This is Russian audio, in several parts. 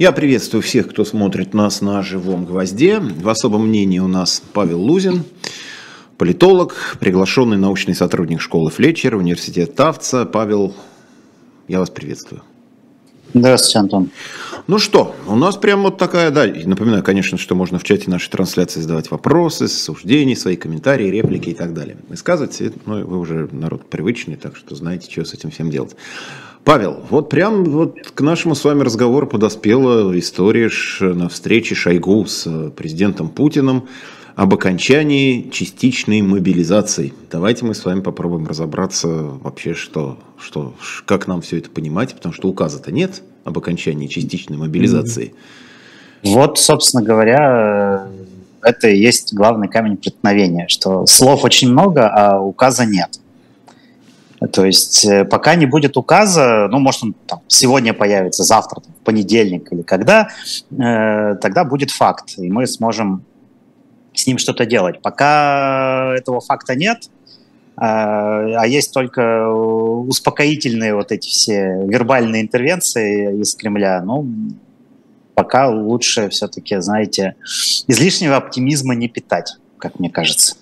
Я приветствую всех, кто смотрит нас на живом гвозде. В особом мнении у нас Павел Лузин, политолог, приглашенный научный сотрудник школы Флетчер, университет Тавца. Павел, я вас приветствую. Здравствуйте, Антон. Ну что, у нас прям вот такая, да, напоминаю, конечно, что можно в чате нашей трансляции задавать вопросы, суждения, свои комментарии, реплики и так далее. Высказывать, ну, вы уже народ привычный, так что знаете, что с этим всем делать. Павел, вот прям вот к нашему с вами разговору подоспела история на встрече Шойгу с э, президентом Путиным об окончании частичной мобилизации. Давайте мы с вами попробуем разобраться вообще, что, что, как нам все это понимать, потому что указа-то нет об окончании частичной мобилизации. Вот, собственно говоря, это и есть главный камень преткновения, что слов очень много, а указа нет. То есть э, пока не будет указа, ну, может, он там, сегодня появится, завтра, там, в понедельник или когда, э, тогда будет факт, и мы сможем с ним что-то делать. Пока этого факта нет, э, а есть только успокоительные вот эти все вербальные интервенции из Кремля, ну, пока лучше все-таки, знаете, излишнего оптимизма не питать, как мне кажется.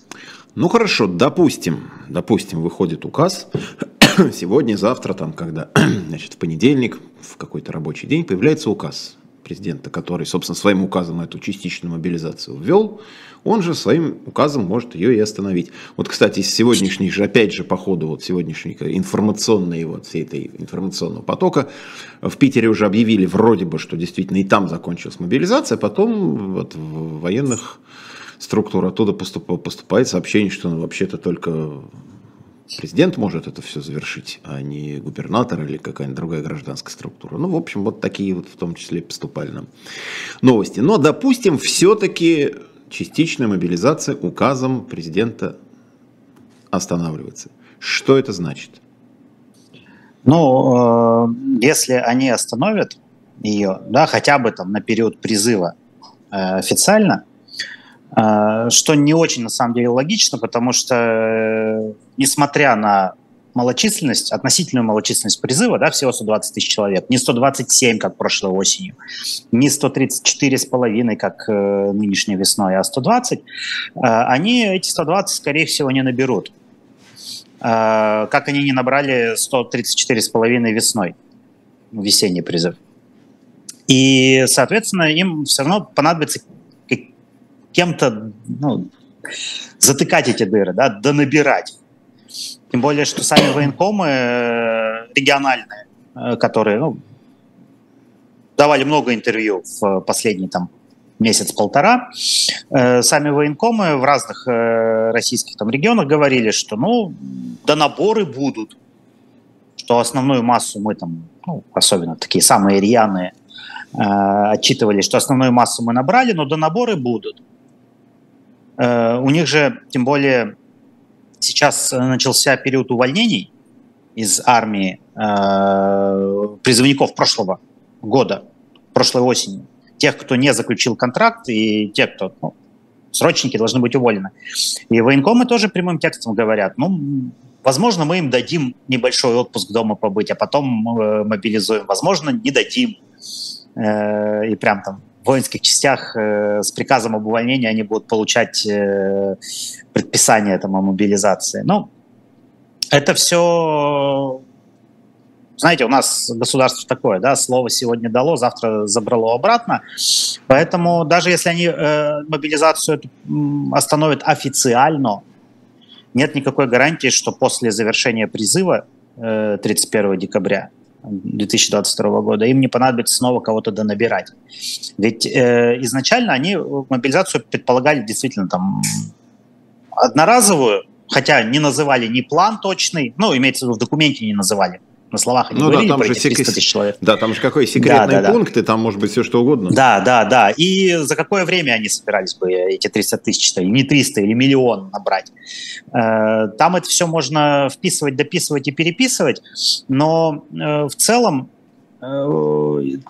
Ну хорошо, допустим, допустим, выходит указ сегодня, завтра, там, когда, значит, в понедельник, в какой-то рабочий день появляется указ президента, который, собственно, своим указом эту частичную мобилизацию ввел, он же своим указом может ее и остановить. Вот, кстати, из сегодняшних же, опять же, по ходу вот сегодняшней информационной, вот всей этой информационного потока, в Питере уже объявили вроде бы, что действительно и там закончилась мобилизация, потом вот в военных структур оттуда поступ, поступает сообщение, что ну, вообще-то только президент может это все завершить, а не губернатор или какая-нибудь другая гражданская структура. Ну, в общем, вот такие вот в том числе поступали нам новости. Но, допустим, все-таки частичная мобилизация указом президента останавливается. Что это значит? Ну, э, если они остановят ее, да, хотя бы там на период призыва э, официально, что не очень на самом деле логично, потому что, э, несмотря на малочисленность, относительную малочисленность призыва, да, всего 120 тысяч человек, не 127, как прошлой осенью, не 134 с половиной, как э, нынешней весной, а 120, э, они эти 120, скорее всего, не наберут. Э, как они не набрали 134 с половиной весной, весенний призыв. И, соответственно, им все равно понадобится кем-то ну, затыкать эти дыры, да, донабирать. Тем более, что сами военкомы э, региональные, э, которые ну, давали много интервью в последний там месяц-полтора, э, сами военкомы в разных российских там регионах говорили, что ну, до наборы будут, что основную массу мы там, ну, особенно такие самые рьяные, отчитывали, что основную массу мы набрали, но до наборы будут. У них же, тем более, сейчас э, начался период увольнений из армии э, призывников прошлого года, прошлой осени. Тех, кто не заключил контракт, и тех, кто ну, срочники должны быть уволены. И военкомы тоже прямым текстом говорят, ну, возможно, мы им дадим небольшой отпуск дома побыть, а потом э, мобилизуем. Возможно, не дадим. Э, и прям там воинских частях э, с приказом об увольнении они будут получать э, предписание там, о мобилизации. Ну, это все, знаете, у нас государство такое, да, слово сегодня дало, завтра забрало обратно. Поэтому даже если они э, мобилизацию остановят официально, нет никакой гарантии, что после завершения призыва э, 31 декабря 2022 года, им не понадобится снова кого-то донабирать. Ведь э, изначально они мобилизацию предполагали действительно там одноразовую, хотя не называли ни план точный, ну, имеется в виду, в документе не называли, на словах они ну, говорили да, там про же 300 тысяч человек. Да, там же какой секретный да, пункт, да. и там может быть все что угодно. Да, да, да. И за какое время они собирались бы эти 300 тысяч, или не 300, или миллион набрать. Э, там это все можно вписывать, дописывать и переписывать, но э, в целом э,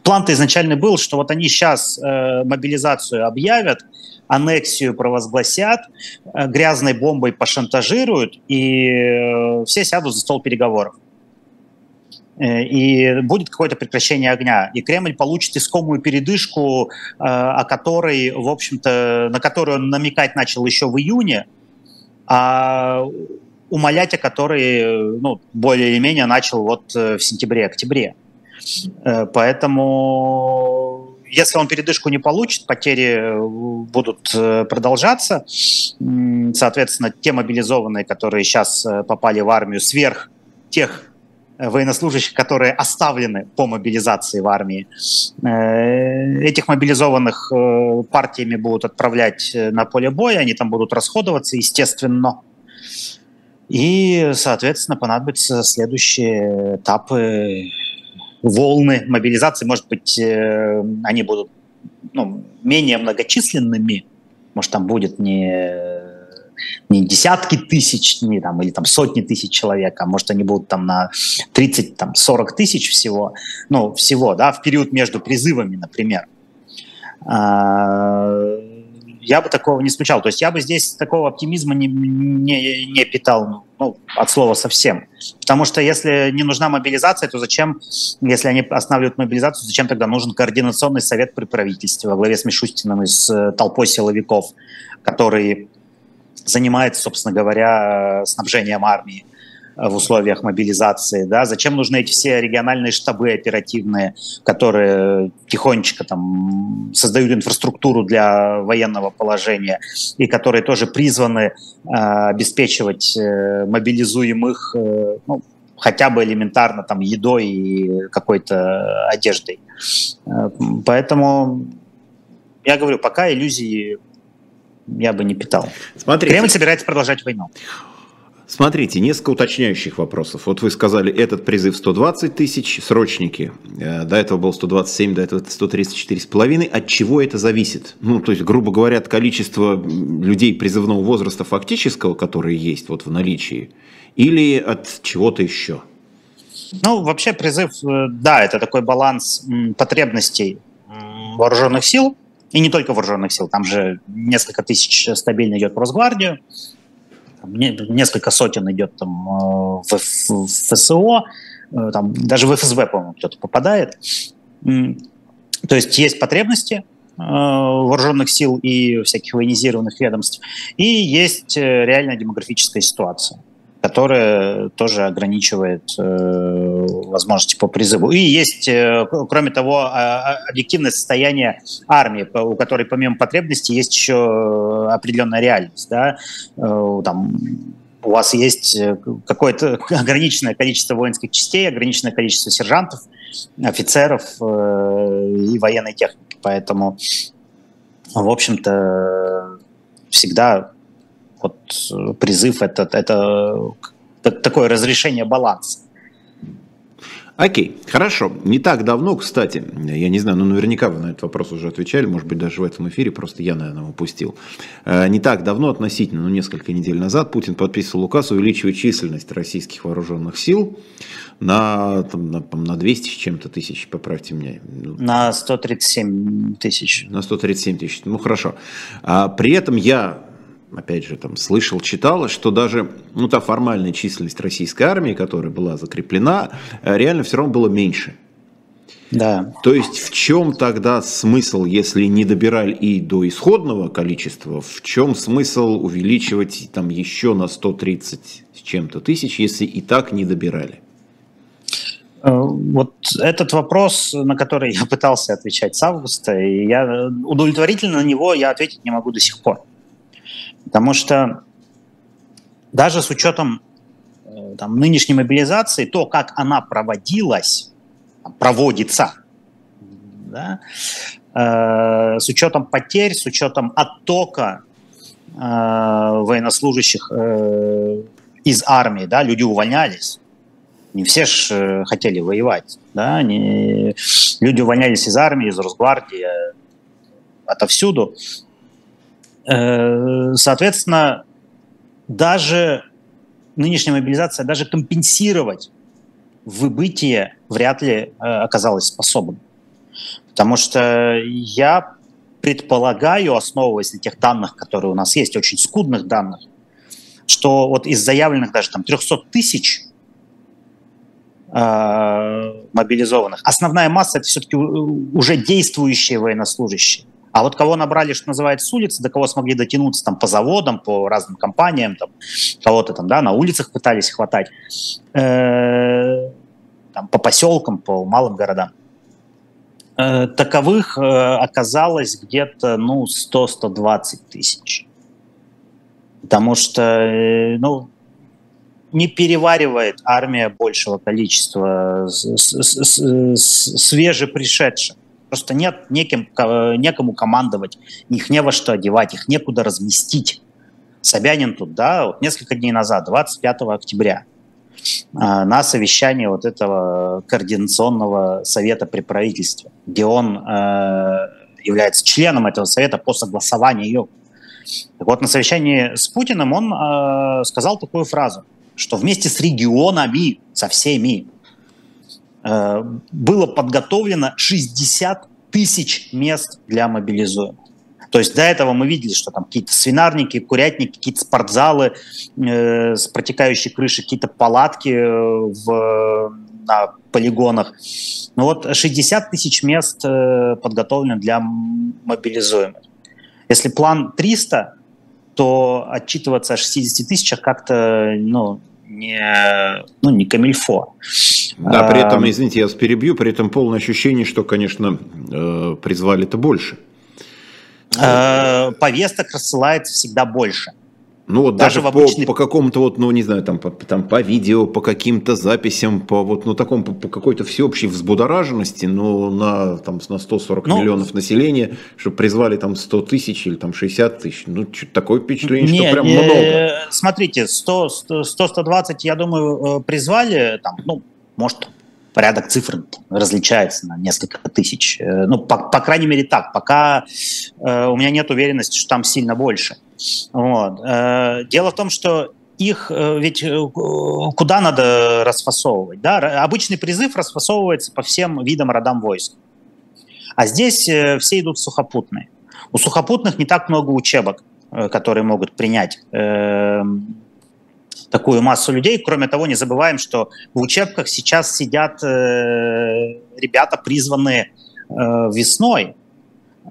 план-то изначально был, что вот они сейчас мобилизацию объявят, аннексию провозгласят, грязной бомбой пошантажируют, и все сядут за стол переговоров. Э, и будет какое-то прекращение огня, и Кремль получит искомую передышку, о которой, в общем-то, на которую он намекать начал еще в июне, а умолять о которой, ну, более или менее начал вот в сентябре-октябре. Поэтому если он передышку не получит, потери э, будут э, продолжаться. Соответственно, те мобилизованные, которые сейчас э, попали в армию сверх тех военнослужащих, которые оставлены по мобилизации в армии. Этих мобилизованных партиями будут отправлять на поле боя, они там будут расходоваться, естественно. И, соответственно, понадобятся следующие этапы волны мобилизации, может быть, э, они будут ну, менее многочисленными, может, там будет не, не десятки тысяч, не, там, или там сотни тысяч человек, а может, они будут там на 30-40 там, тысяч всего, ну, всего, да, в период между призывами, например. А, я бы такого не исключал. То есть я бы здесь такого оптимизма не, не, не питал ну, от слова совсем. Потому что если не нужна мобилизация, то зачем, если они останавливают мобилизацию, зачем тогда нужен координационный совет при правительстве во главе с Мишустиным и с э, толпой силовиков, который занимается, собственно говоря, снабжением армии в условиях мобилизации, да, зачем нужны эти все региональные штабы оперативные, которые тихонечко там создают инфраструктуру для военного положения и которые тоже призваны э, обеспечивать э, мобилизуемых э, ну, хотя бы элементарно там едой и какой-то одеждой. Э, поэтому я говорю, пока иллюзии я бы не питал. Смотрите. Кремль собирается продолжать войну. Смотрите, несколько уточняющих вопросов. Вот вы сказали, этот призыв 120 тысяч, срочники. Э, до этого был 127, до этого 134,5. От чего это зависит? Ну, то есть, грубо говоря, от количества людей призывного возраста фактического, которые есть вот в наличии, или от чего-то еще? Ну, вообще призыв, э, да, это такой баланс потребностей вооруженных сил, и не только вооруженных сил, там же несколько тысяч стабильно идет в Росгвардию, несколько сотен идет там э, в, в ФСО, э, там, даже в ФСБ, по-моему, кто-то попадает. То есть есть потребности э, вооруженных сил и всяких военизированных ведомств, и есть реальная демографическая ситуация которая тоже ограничивает э, возможности по призыву. И есть, э, кроме того, э, объективное состояние армии, у которой помимо потребностей есть еще определенная реальность. Да? Э, там, у вас есть э, какое-то ограниченное количество воинских частей, ограниченное количество сержантов, офицеров э, и военной техники. Поэтому, в общем-то, всегда вот э, призыв это, это, это такое разрешение баланса. Окей, хорошо. Не так давно, кстати, я не знаю, ну наверняка вы на этот вопрос уже отвечали, может быть даже в этом эфире, просто я, наверное, упустил. Э, не так давно, относительно, ну несколько недель назад, Путин подписывал указ увеличивать численность российских вооруженных сил на, там, на, на 200 с чем-то тысяч, поправьте меня. На 137 тысяч. На 137 тысяч, ну хорошо. А при этом я опять же, там слышал, читал, что даже ну, та формальная численность российской армии, которая была закреплена, э, реально все равно было меньше. Да. То есть в чем тогда смысл, если не добирали и до исходного количества, в чем смысл увеличивать там еще на 130 с чем-то тысяч, если и так не добирали? Э, вот этот вопрос, на который я пытался отвечать с августа, и я удовлетворительно на него я ответить не могу до сих пор. Потому что даже с учетом э, там, нынешней мобилизации, то, как она проводилась, проводится, да, э, с учетом потерь, с учетом оттока э, военнослужащих э, из армии, да, люди увольнялись. Не все же э, хотели воевать, да, не, люди увольнялись из армии, из Росгвардии, отовсюду. Э, соответственно, даже нынешняя мобилизация, даже компенсировать выбытие вряд ли э, оказалась способна. Потому что я предполагаю, основываясь на тех данных, которые у нас есть, очень скудных данных, что вот из заявленных даже там 300 тысяч э, мобилизованных. Основная масса это все-таки уже действующие военнослужащие. А вот кого набрали, что называется, с улицы, до кого смогли дотянуться там по заводам, по разным компаниям, там, кого-то там, да, на улицах пытались хватать, э, там, по поселкам, по малым городам. Э, таковых э, оказалось где-то, ну, 100-120 тысяч. Потому что, э, ну, не переваривает армия большего количества свежепришедших. Просто нет неким, некому командовать, их не во что одевать, их некуда разместить. Собянин тут, да, вот несколько дней назад, 25 октября, а, на совещании вот этого координационного совета при правительстве, где он э, является членом этого совета по согласованию. Так вот, на совещании с Путиным он э, сказал такую фразу, что вместе с регионами, со всеми, было подготовлено 60 тысяч мест для мобилизуемых. То есть до этого мы видели, что там какие-то свинарники, курятники, какие-то спортзалы э, с протекающей крышей, какие-то палатки э, в, на полигонах. Ну вот 60 тысяч мест э, подготовлено для мобилизуемых. Если план 300, то отчитываться о 60 тысячах как-то ну, не, ну, не камильфо. Да, при этом, извините, я вас перебью, при этом полное ощущение, что, конечно, э, призвали-то больше. Э, повесток рассылается всегда больше. Ну вот даже, даже в обычный... по, по какому-то вот, ну не знаю, там по, там по видео, по каким-то записям, по вот, ну такому, по, по какой-то всеобщей взбудораженности, но на, там, на 140 ну, миллионов населения, чтобы призвали там 100 тысяч или там 60 тысяч, ну такое впечатление, не, что прям не, много. Смотрите, 100-120, я думаю, э, призвали, там, ну, может, порядок цифр различается на несколько тысяч. Э, ну, по, по крайней мере так, пока э, у меня нет уверенности, что там сильно больше. Вот. Э, дело в том, что их ведь куда надо расфасовывать? Да? Обычный призыв расфасовывается по всем видам родам войск. А здесь все идут сухопутные. У сухопутных не так много учебок, которые могут принять такую массу людей. Кроме того, не забываем, что в учебках сейчас сидят ребята, призванные весной,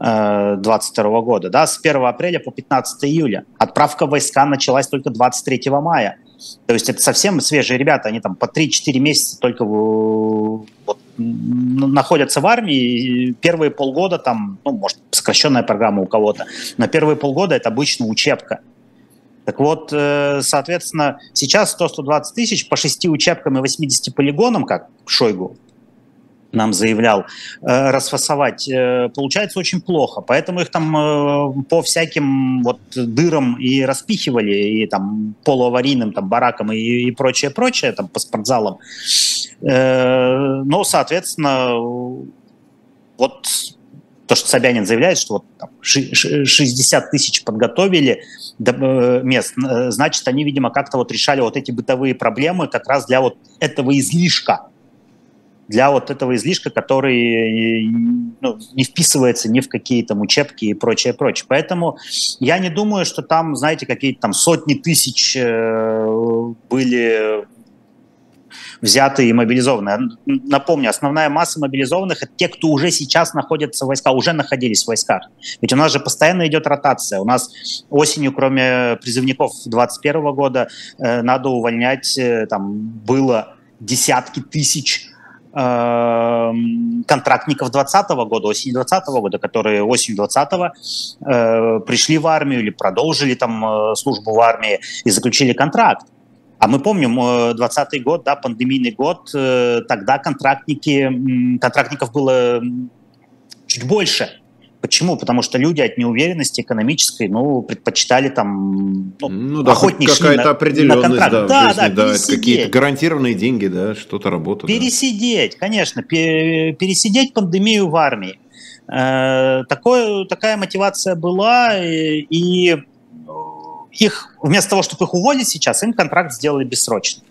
2022 года, да, с 1 апреля по 15 июля. Отправка войска началась только 23 мая. То есть это совсем свежие ребята, они там по 3-4 месяца только вот, находятся в армии. Первые полгода там, ну, может, сокращенная программа у кого-то, но первые полгода это обычно учебка. Так вот, э, соответственно, сейчас 100-120 тысяч по 6 учебкам и 80 полигонам, как Шойгу нам заявлял, э, расфасовать, э, получается очень плохо. Поэтому их там по всяким вот дырам и распихивали, и там полуаварийным там баракам и, и прочее, прочее, там по спортзалам. Но, соответственно, вот то, что Собянин заявляет, что вот там 60 тысяч подготовили мест, значит, они, видимо, как-то вот решали вот эти бытовые проблемы как раз для вот этого излишка для вот этого излишка, который ну, не вписывается ни в какие там учебки и прочее, прочее. Поэтому я не думаю, что там, знаете, какие-то там сотни тысяч э, были взяты и мобилизованы. Напомню, основная масса мобилизованных – это те, кто уже сейчас находится в войсках, уже находились в войсках. Ведь у нас же постоянно идет ротация. У нас осенью, кроме призывников 2021 года, э, надо увольнять, э, там было десятки тысяч Эм, контрактников 2020 года, осени 2020 года, которые осенью 2020 э, пришли в армию или продолжили там э, службу в армии и заключили контракт. А мы помним, 2020 э, год, да, пандемийный год, э, тогда контрактники, контрактников было чуть больше. Почему? Потому что люди от неуверенности экономической, ну, предпочитали там, ну, ну да, охотнее какая-то на, определенность, на да, да, жизни, да, да какие-то гарантированные деньги, да, что-то работает. Пересидеть, да. конечно, пересидеть пандемию в армии. Э, такое, такая мотивация была, и, и их, вместо того, чтобы их уволить сейчас, им контракт сделали бессрочный.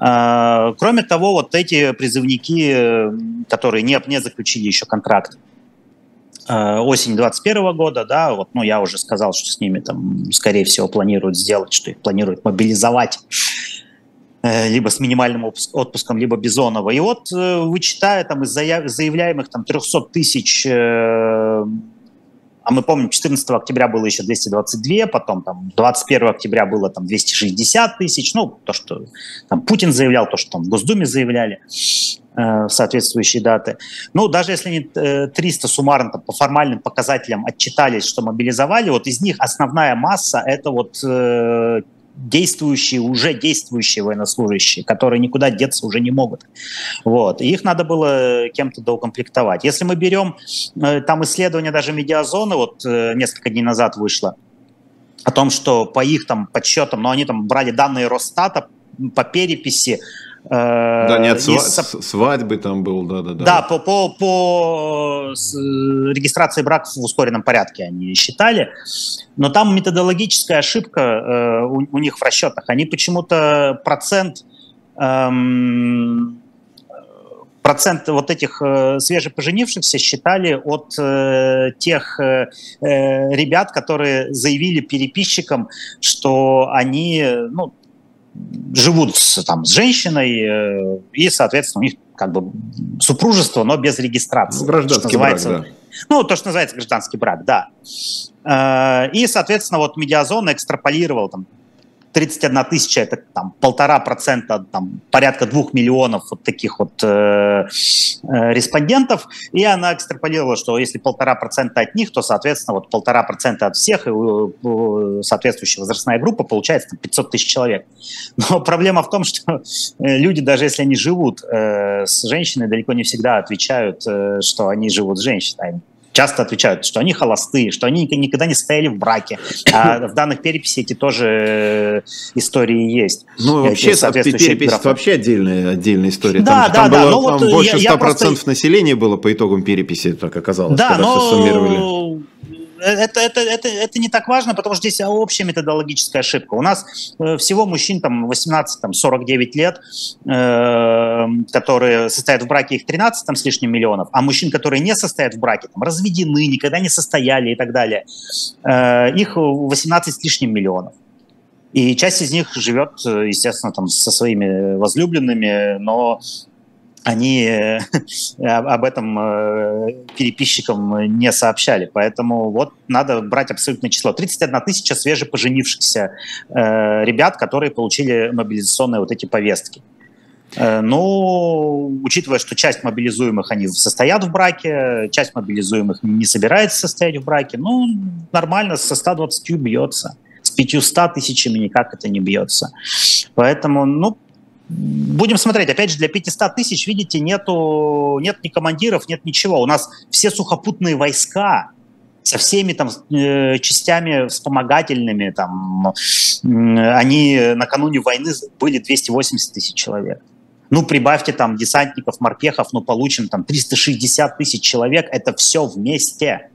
Э, кроме того, вот эти призывники, которые не, не заключили еще контракт, Э, осень 2021 года, да, вот, ну, я уже сказал, что с ними там, скорее всего, планируют сделать, что их планируют мобилизовать э, либо с минимальным отпуском, либо Бизонова. И вот вычитая там из заявляемых там 300 тысяч а мы помним, 14 октября было еще 222, потом там 21 октября было там 260 тысяч, ну, то, что там Путин заявлял, то, что там в Госдуме заявляли э, соответствующие даты. Ну, даже если они э, 300 суммарно там, по формальным показателям отчитались, что мобилизовали, вот из них основная масса – это вот э, действующие, уже действующие военнослужащие, которые никуда деться уже не могут. Вот. И их надо было кем-то доукомплектовать. Если мы берем э, там исследование даже медиазоны, вот э, несколько дней назад вышло, о том, что по их там подсчетам, но они там брали данные Росстата по переписи, Э, да, нет, сва- из... свадьбы там был, да-да-да. Да, по, по, по регистрации брака в ускоренном порядке они считали, но там методологическая ошибка э, у, у них в расчетах. Они почему-то процент эм, процент вот этих э, свежепоженившихся считали от э, тех э, э ребят, которые заявили переписчикам, что они, ну, живут с, там, с женщиной, э, и, соответственно, у них как бы супружество, но без регистрации. Гражданский брак, да. Ну, то, что называется гражданский брак, да. Э, и, соответственно, вот медиазона экстраполировал там 31 тысяча, это там полтора процента, там порядка двух миллионов вот таких вот э, э, респондентов, и она экстраполировала, что если полтора процента от них, то, соответственно, вот полтора процента от всех, и э, соответствующая возрастная группа получается там, 500 тысяч человек. Но проблема в том, что э, люди, даже если они живут э, с женщиной, далеко не всегда отвечают, э, что они живут с женщиной часто отвечают, что они холостые, что они никогда не стояли в браке. А в данных переписи эти тоже э, истории есть. Ну, вообще, перепись это вообще отдельная, отдельная история. Да, там, да, там да. Было, там вот больше 100% просто... населения было по итогам переписи, так оказалось, да, когда но... все суммировали это, это, это, это не так важно, потому что здесь общая методологическая ошибка. У нас э, всего мужчин там 18-49 лет, э, которые состоят в браке, их 13 там, с лишним миллионов, а мужчин, которые не состоят в браке, там, разведены, никогда не состояли и так далее, э, их 18 с лишним миллионов. И часть из них живет, э, естественно, там со своими возлюбленными, но они э, об этом э, переписчикам не сообщали. Поэтому вот надо брать абсолютное число. 31 тысяча свежепоженившихся э, ребят, которые получили мобилизационные вот эти повестки. Ну, учитывая, что часть мобилизуемых, они состоят в браке, часть мобилизуемых не собирается состоять в браке, ну, нормально, со 120 бьется. С 500 тысячами никак это не бьется. Поэтому, ну, Будем смотреть. Опять же, для 500 тысяч, видите, нету, нет ни командиров, нет ничего. У нас все сухопутные войска со всеми там э, частями вспомогательными, там, они накануне войны были 280 тысяч человек. Ну, прибавьте там десантников, морпехов, ну, получим там 360 тысяч человек. Это все вместе.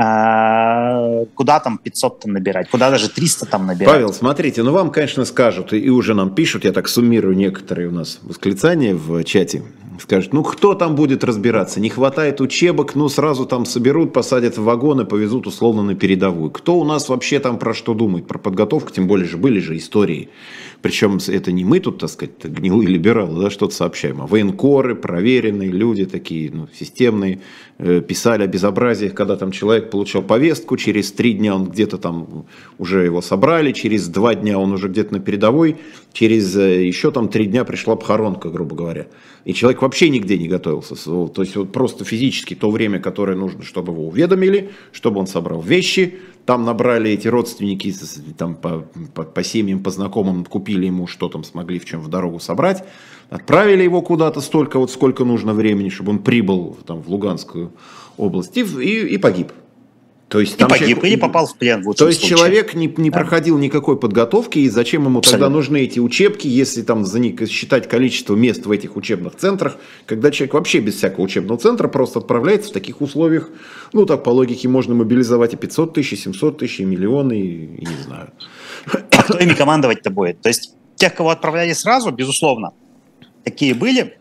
А, куда там 500 там набирать, куда даже 300 там набирать. Павел, смотрите, ну вам, конечно, скажут, и уже нам пишут, я так суммирую некоторые у нас восклицания в чате, скажут, ну кто там будет разбираться, не хватает учебок, ну сразу там соберут, посадят в вагоны, повезут условно на передовую. Кто у нас вообще там про что думает, про подготовку, тем более же были же истории причем это не мы тут, так сказать, гнилые либералы, да, что-то сообщаем, а военкоры, проверенные люди такие, ну, системные, э, писали о безобразиях, когда там человек получал повестку, через три дня он где-то там уже его собрали, через два дня он уже где-то на передовой, через э, еще там три дня пришла похоронка, грубо говоря. И человек вообще нигде не готовился. То есть вот просто физически то время, которое нужно, чтобы его уведомили, чтобы он собрал вещи, там набрали эти родственники, там по, по, по семьям, по знакомым, купили ему, что там смогли в чем в дорогу собрать. Отправили его куда-то столько, вот сколько нужно времени, чтобы он прибыл там, в Луганскую область и, и, и погиб. То есть, там и погиб, человек, или попал в плен. В то есть случае. человек не, не да. проходил никакой подготовки, и зачем ему Абсолютно. тогда нужны эти учебки, если там за них считать количество мест в этих учебных центрах, когда человек вообще без всякого учебного центра просто отправляется в таких условиях, ну так по логике можно мобилизовать и 500 тысяч, и 700 тысяч, и миллионы, и, и не знаю. Кто ими командовать-то будет? То есть тех, кого отправляли сразу, безусловно, такие были,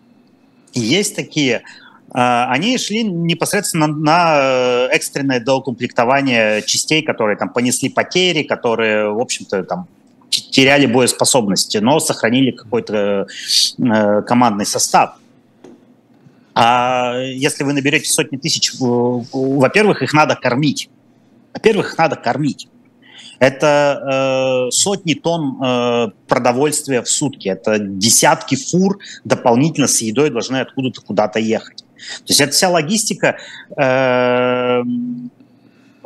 есть такие, а, они шли непосредственно на э, экстренное доукомплектование частей, которые там понесли потери, которые, в общем-то, там теряли боеспособности, но сохранили какой-то э, командный состав. А если вы наберете сотни тысяч, во-первых, их надо кормить. Во-первых, их надо кормить. Это э, сотни тонн э, продовольствия в сутки, это десятки фур дополнительно с едой должны откуда-то куда-то ехать. То есть это вся логистика э,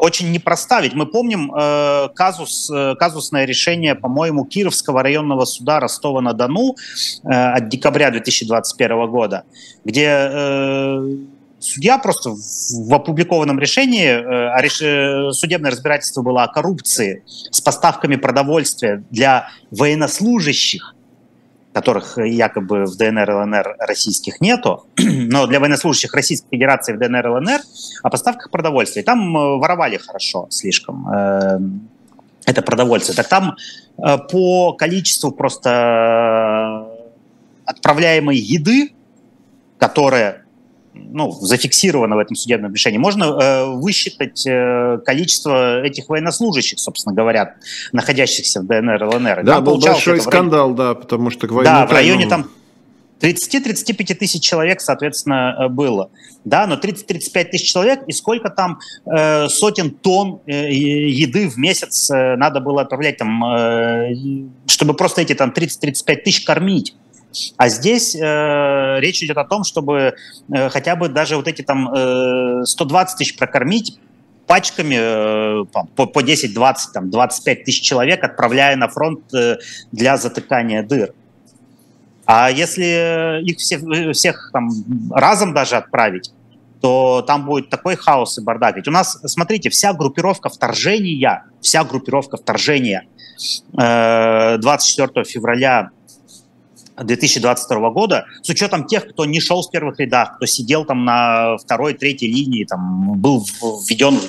очень непроста. Ведь мы помним э, казус, э, казусное решение, по-моему, Кировского районного суда Ростова-на-Дону э, от декабря 2021 года, где э, судья просто в опубликованном решении, э, э, судебное разбирательство было о коррупции с поставками продовольствия для военнослужащих которых якобы в ДНР и ЛНР российских нету, но для военнослужащих Российской Федерации в ДНР и ЛНР о поставках продовольствия. Там э, воровали хорошо слишком это продовольствие. Так там по количеству просто отправляемой еды, которая ну, зафиксировано в этом судебном решении, можно э, высчитать э, количество этих военнослужащих, собственно говоря, находящихся в ДНР, ЛНР. Да, там был большой скандал, да, потому что... Да, в районе там 30-35 тысяч человек, соответственно, э, было. Да, но 30-35 тысяч человек, и сколько там э, сотен тонн э, еды в месяц э, надо было отправлять, там, э, чтобы просто эти там 30-35 тысяч кормить. А здесь э, речь идет о том, чтобы э, хотя бы даже вот эти там э, 120 тысяч прокормить пачками э, по, по 10-20, там, 25 тысяч человек, отправляя на фронт э, для затыкания дыр. А если их всех, всех там разом даже отправить, то там будет такой хаос и бардак. Ведь у нас, смотрите, вся группировка вторжения, вся группировка вторжения э, 24 февраля 2022 года, с учетом тех, кто не шел с первых рядах, кто сидел там на второй, третьей линии, там, был введен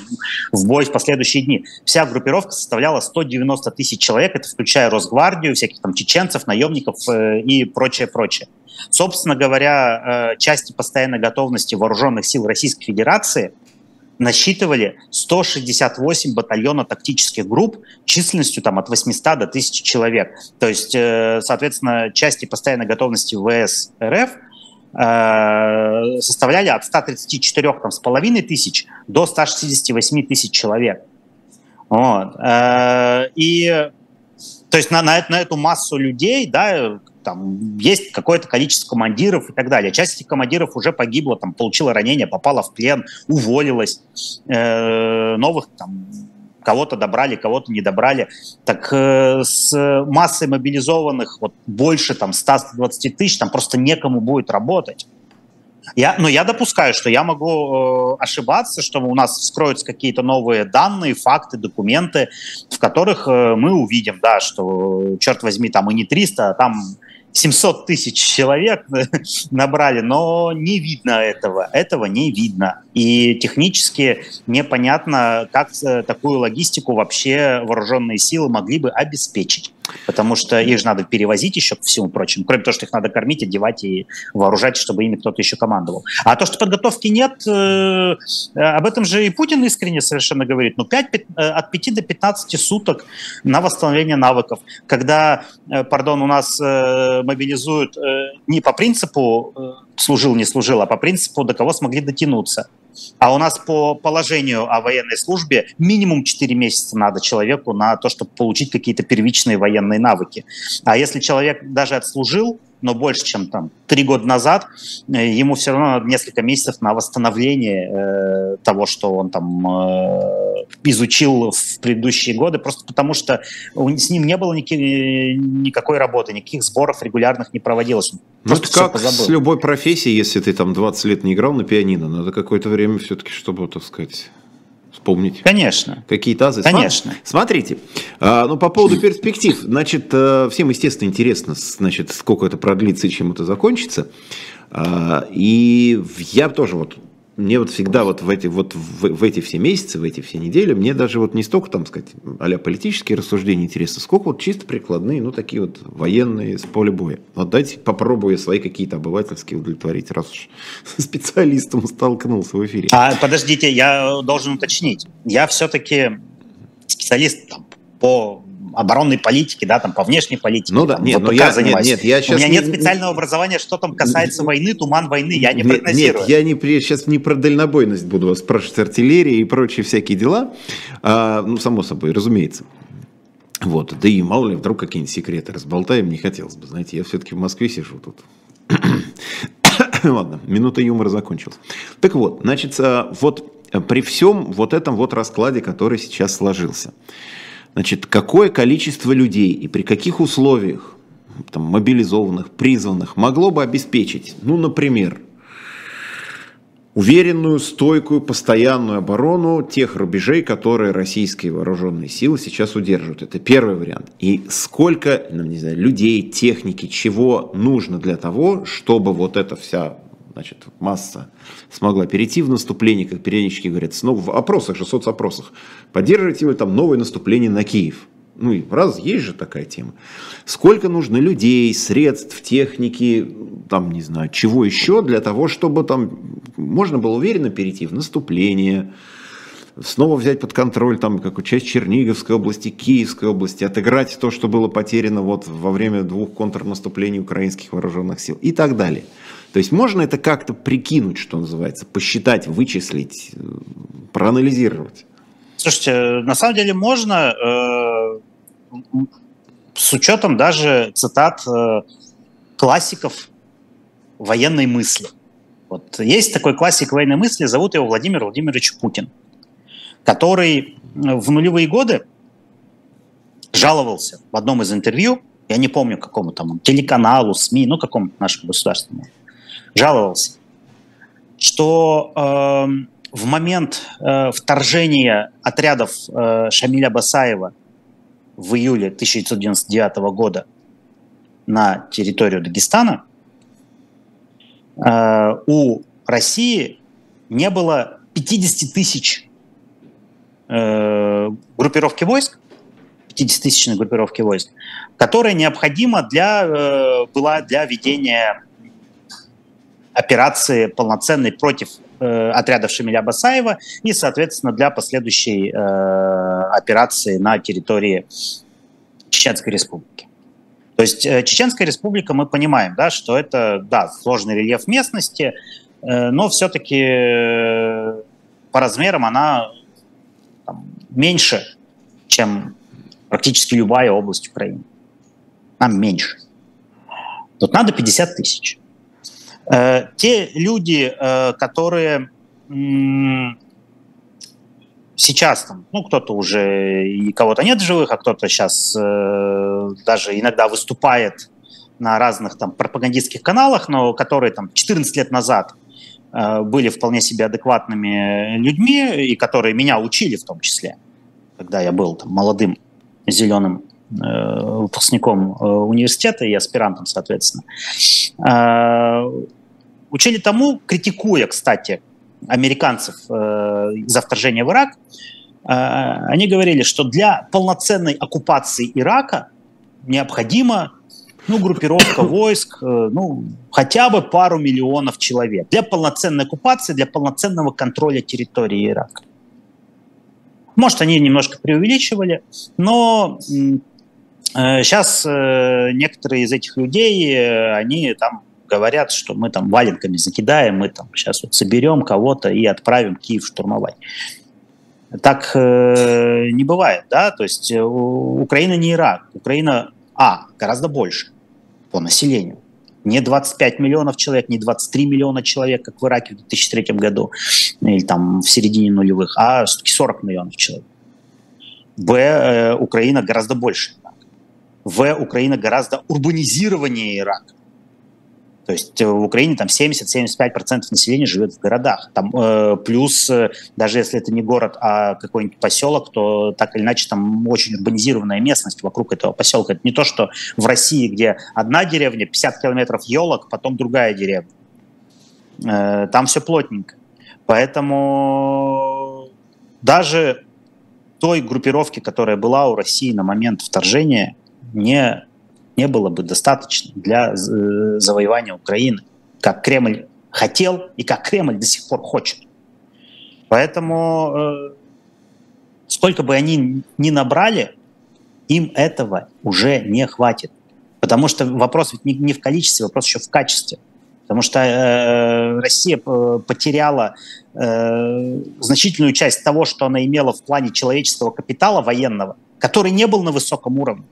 в бой в последующие дни. Вся группировка составляла 190 тысяч человек, это включая Росгвардию, всяких там чеченцев, наемников э, и прочее, прочее. Собственно говоря, э, части постоянной готовности вооруженных сил Российской Федерации – насчитывали 168 батальона тактических групп численностью там, от 800 до 1000 человек. То есть, э, соответственно, части постоянной готовности ВС РФ э, составляли от 134 там, с половиной тысяч до 168 тысяч человек. Вот. Э, и то есть на, на, на эту массу людей, да, там есть какое-то количество командиров и так далее. Часть этих командиров уже погибла, там, получила ранение, попала в плен, уволилась. Э, новых там кого-то добрали, кого-то не добрали. Так э, с массой мобилизованных вот больше там 100-120 тысяч там просто некому будет работать. Я, но я допускаю, что я могу э, ошибаться, что у нас вскроются какие-то новые данные, факты, документы, в которых э, мы увидим, да, что, черт возьми, там и не 300, а там 700 тысяч человек набрали, но не видно этого. Этого не видно. И технически непонятно, как э, такую логистику вообще вооруженные силы могли бы обеспечить. Потому что их же надо перевозить еще, ко всему прочему. Кроме того, что их надо кормить, одевать и вооружать, чтобы ими кто-то еще командовал. А то, что подготовки нет, э, об этом же и Путин искренне совершенно говорит. Ну, 5, 5, э, от 5 до 15 суток на восстановление навыков. Когда, э, пардон, у нас э, мобилизуют э, не по принципу э, служил, не служил, а по принципу, до кого смогли дотянуться. А у нас по положению о военной службе минимум 4 месяца надо человеку на то, чтобы получить какие-то первичные военные навыки. А если человек даже отслужил, но больше, чем там три года назад, э, ему все равно надо несколько месяцев на восстановление э, того, что он там э, изучил в предыдущие годы, просто потому что с ним не было никакой, никакой работы, никаких сборов регулярных не проводилось. Ну, это как с любой профессией, если ты там 20 лет не играл на пианино, надо какое-то время все-таки, чтобы, так сказать вспомнить. Конечно. Какие тазы. Конечно. Смотрите, а, ну по поводу перспектив, значит, э, всем, естественно, интересно, значит, сколько это продлится и чем это закончится. А, и я тоже вот мне вот всегда вот в эти, вот в, в эти все месяцы, в эти все недели, мне даже вот не столько, там сказать, а политические рассуждения интересны, сколько вот чисто прикладные, ну, такие вот военные с поля боя. Вот дайте попробую свои какие-то обывательские удовлетворить, раз уж специалистом столкнулся в эфире. А, подождите, я должен уточнить. Я все-таки специалист там, по оборонной политики, да, там по внешней политике. Ну да, там, нет, но я, нет, нет, я сейчас У меня не, нет специального не, образования, что там касается войны, туман войны, я не нет, прогнозирую. Нет, я не, сейчас не про дальнобойность буду вас спрашивать, артиллерии и прочие всякие дела. А, ну, само собой, разумеется. Вот, да и мало ли, вдруг какие-нибудь секреты разболтаем, не хотелось бы, знаете, я все-таки в Москве сижу тут. Ладно, минута юмора закончилась. Так вот, значит, а, вот при всем вот этом вот раскладе, который сейчас сложился, значит, какое количество людей и при каких условиях там, мобилизованных, призванных могло бы обеспечить, ну, например, уверенную, стойкую, постоянную оборону тех рубежей, которые российские вооруженные силы сейчас удерживают. Это первый вариант. И сколько, ну, не знаю, людей, техники, чего нужно для того, чтобы вот эта вся значит, масса смогла перейти в наступление, как периодически говорят, снова в опросах же, соцопросах, поддерживаете вы там новое наступление на Киев. Ну и раз есть же такая тема. Сколько нужно людей, средств, техники, там, не знаю, чего еще для того, чтобы там можно было уверенно перейти в наступление, снова взять под контроль там какую часть Черниговской области, Киевской области, отыграть то, что было потеряно вот во время двух контрнаступлений украинских вооруженных сил и так далее. То есть можно это как-то прикинуть, что называется, посчитать, вычислить, э, проанализировать. Слушайте, на самом деле можно э, с учетом даже цитат э, классиков военной мысли. Вот есть такой классик военной мысли, зовут его Владимир Владимирович Путин, который в нулевые годы жаловался в одном из интервью, я не помню какому там телеканалу, СМИ, ну какому-то нашему государственному, жаловался, что э, в момент э, вторжения отрядов э, Шамиля Басаева в июле 1999 года на территорию Дагестана э, у России не было 50 тысяч э, группировки войск, 50-тысячной группировки войск, которая необходима для, э, была для ведения операции полноценной против э, отрядов Шамиля Басаева и, соответственно, для последующей э, операции на территории Чеченской Республики. То есть э, Чеченская Республика, мы понимаем, да, что это, да, сложный рельеф местности, э, но все-таки э, по размерам она меньше, чем практически любая область Украины. Нам меньше. Тут надо 50 тысяч. Э, те люди, э, которые сейчас там, ну, кто-то уже и кого-то нет в живых, а кто-то сейчас э, даже иногда выступает на разных там пропагандистских каналах, но которые там 14 лет назад были вполне себе адекватными людьми и которые меня учили в том числе, когда я был там молодым зеленым Э, выпускником э, университета и аспирантом, соответственно. Э, учили тому, критикуя, кстати, американцев за вторжение в Ирак, они говорили, что для полноценной оккупации Ирака необходимо ну, группировка войск, ну, хотя бы пару миллионов человек для полноценной оккупации, для полноценного контроля территории Ирака. Может, они немножко преувеличивали, но Сейчас э, э, некоторые из этих людей, э, они там говорят, что мы там валенками закидаем, мы там сейчас вот соберем кого-то и отправим Киев штурмовать. Так э, не бывает, да, то есть Украина не Ирак, Украина, а, гораздо больше по населению. Не 25 миллионов человек, не 23 миллиона человек, как в Ираке в 2003 году, или там в середине нулевых, а 40 миллионов человек. Б, э, Украина гораздо больше. В Украина гораздо урбанизированнее Ирака. То есть э, в Украине там 70-75% населения живет в городах. Там, э, плюс, э, даже если это не город, а какой-нибудь поселок, то так или иначе там очень урбанизированная местность вокруг этого поселка. Это не то, что в России, где одна деревня, 50 километров елок, потом другая деревня. Э, там все плотненько. Поэтому даже той группировки, которая была у России на момент вторжения, не, не было бы достаточно для э, завоевания Украины, как Кремль хотел и как Кремль до сих пор хочет. Поэтому э, сколько бы они ни набрали, им этого уже не хватит. Потому что вопрос ведь не, в количестве, вопрос еще в качестве. Потому что э, Россия потеряла значительную часть того, что она имела в плане человеческого капитала военного, который не был на высоком уровне.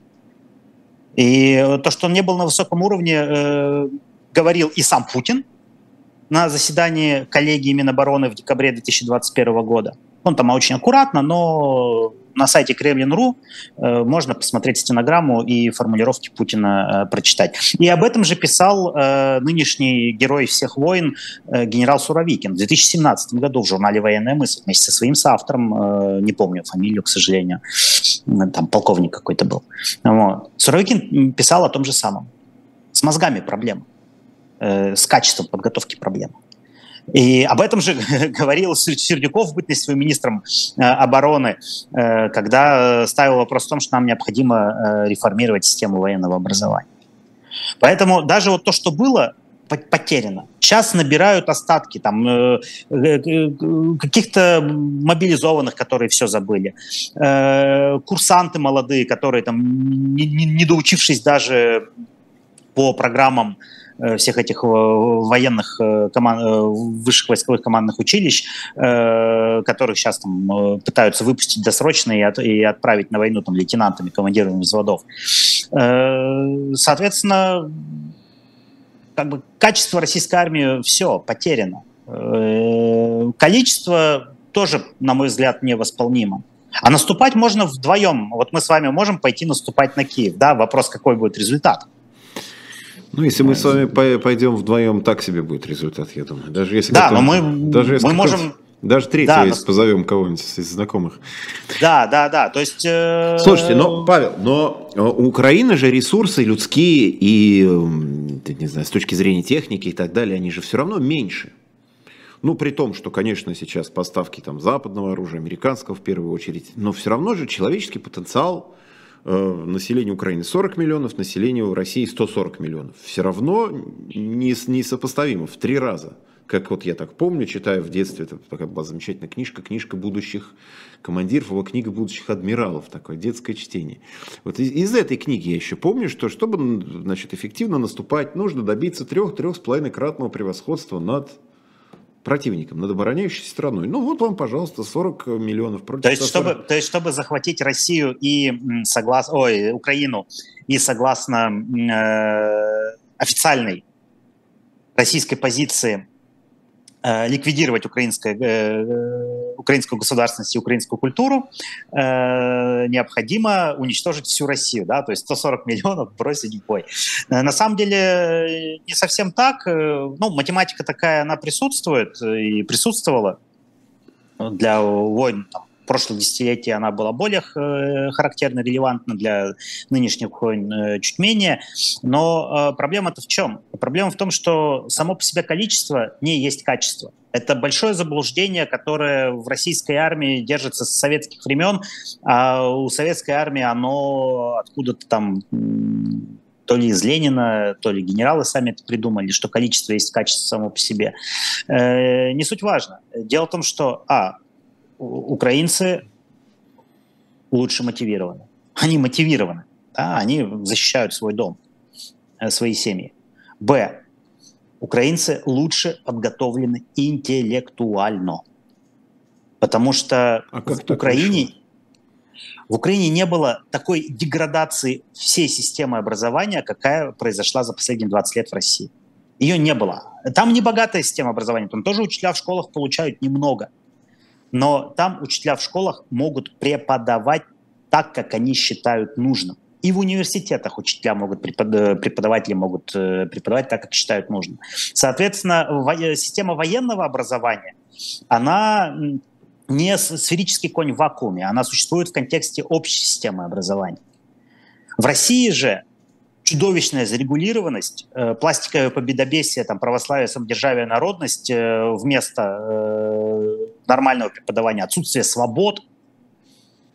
И то, что он не был на высоком уровне, э, говорил и сам Путин на заседании коллегии Минобороны в декабре 2021 года. Он там очень аккуратно, но на сайте Кремлин.ру э, можно посмотреть стенограмму и формулировки Путина э, прочитать. И об этом же писал э, нынешний герой всех войн генерал Суровикин в 2017 году в журнале «Военная мысль» вместе со своим соавтором, не помню фамилию, к сожалению, там полковник какой-то был. Вот. Суровикин писал о том же самом. С мозгами проблема, с качеством подготовки проблема. И об этом же говорил Сердюков, быть своим министром э, обороны, э, когда ставил вопрос о том, что нам необходимо э, реформировать систему военного образования. Поэтому даже вот то, что было, потеряно. Сейчас набирают остатки там э, э, каких-то мобилизованных, которые все забыли, э, курсанты молодые, которые там не, доучившись даже по программам Э, всех этих э, военных э, команд, высших войсковых командных училищ, которых сейчас там пытаются выпустить досрочно и отправить на войну там лейтенантами, командирами взводов. Соответственно, как бы качество российской армии все потеряно. Количество тоже, на мой взгляд, невосполнимо. А наступать можно вдвоем. Вот мы с вами можем пойти наступать на Киев. Да, вопрос, какой будет результат. Ну, если мы с вами пойдем вдвоем, так себе будет результат, я думаю. Даже если да, но мы, даже если мы можем... Даже третьего, да, если но... позовем кого-нибудь из знакомых. Да, да, да. То есть. Э... Слушайте, но Павел, но у Украины же ресурсы людские и, не знаю, с точки зрения техники и так далее, они же все равно меньше. Ну, при том, что, конечно, сейчас поставки там западного оружия, американского в первую очередь, но все равно же человеческий потенциал Э, население Украины 40 миллионов, население России 140 миллионов. Все равно не, несопоставимо в три раза. Как вот я так помню, читаю в детстве, это такая была замечательная книжка, книжка будущих командиров, его книга будущих адмиралов, такое детское чтение. Вот из, из этой книги я еще помню, что чтобы значит, эффективно наступать, нужно добиться трех-трех с половиной кратного превосходства над противником, над обороняющей страной. Ну вот вам, пожалуйста, 40 миллионов против то есть, чтобы, то есть, чтобы захватить Россию и согласно, ой, Украину, и согласно э, официальной российской позиции Э, ликвидировать украинское, э, украинскую государственность и украинскую культуру, э, необходимо уничтожить всю Россию, да, то есть 140 миллионов бросить в бой. На самом деле не совсем так, ну, математика такая, она присутствует и присутствовала для войн там, прошлых десятилетий она была более э, характерна, релевантна для нынешних войн э, чуть менее. Но э, проблема-то в чем? Проблема в том, что само по себе количество не есть качество. Это большое заблуждение, которое в российской армии держится с советских времен, а у советской армии оно откуда-то там то ли из Ленина, то ли генералы сами это придумали, что количество есть качество само по себе. Э, не суть важно. Дело в том, что, а, украинцы лучше мотивированы. Они мотивированы, да, они защищают свой дом, э, свои семьи. Б. Украинцы лучше подготовлены интеллектуально. Потому что а в Украине, в Украине не было такой деградации всей системы образования, какая произошла за последние 20 лет в России. Ее не было. Там не богатая система образования, там тоже учителя в школах получают немного – но там учителя в школах могут преподавать так, как они считают нужным. И в университетах учителя могут, преподаватели могут э, преподавать так, как считают нужным. Соответственно, система военного образования, она не сферический конь в вакууме, она существует в контексте общей системы образования. В России же чудовищная зарегулированность, э, пластиковое победобесие, там, православие, самодержавие, народность э, вместо э, нормального преподавания, отсутствие свобод.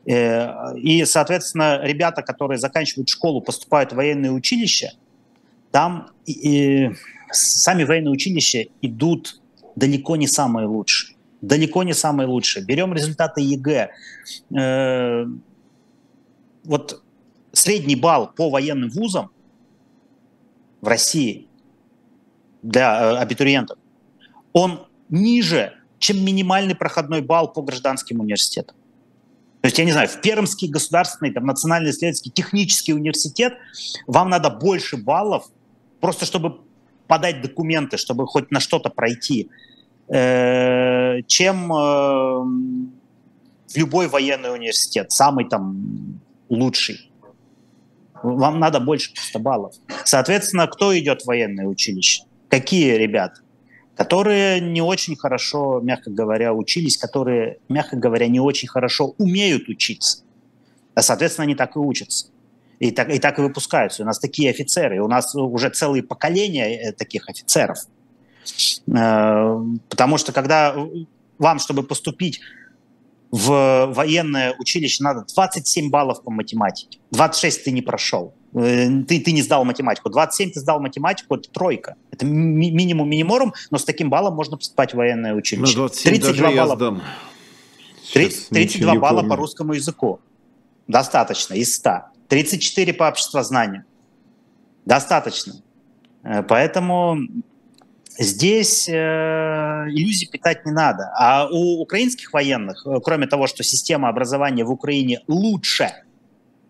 Э, и, соответственно, ребята, которые заканчивают школу, поступают в военные училища, там и, и сами военные училища идут далеко не самые лучшие. Далеко не самые лучшие. Берем результаты ЕГЭ. Э, вот средний балл по военным вузам в России для э, абитуриентов, он ниже, чем минимальный проходной балл по гражданским университетам. То есть, я не знаю, в Пермский государственный, там, национальный исследовательский технический университет вам надо больше баллов, просто чтобы подать документы, чтобы хоть на что-то пройти, э, чем э, в любой военный университет, самый там лучший. Вам надо больше просто баллов. Соответственно, кто идет в военное училище? Какие ребята? которые не очень хорошо, мягко говоря, учились, которые, мягко говоря, не очень хорошо умеют учиться. А, соответственно, они так и учатся. И так, и так и выпускаются. У нас такие офицеры, у нас уже целые поколения э, таких офицеров. Э, потому что когда вам, чтобы поступить в военное училище, надо 27 баллов по математике, 26 ты не прошел. Э, ты, ты не сдал математику. 27 ты сдал математику, это тройка. Это ми- минимум миниморум, но с таким баллом можно поступать в военное училище. Ну, 32 балла, сдам. 30, 32 балла помню. по русскому языку. Достаточно, из 100. 34 по обществознанию. Достаточно. Э, поэтому здесь э, иллюзий питать не надо. А у украинских военных, э, кроме того, что система образования в Украине лучше –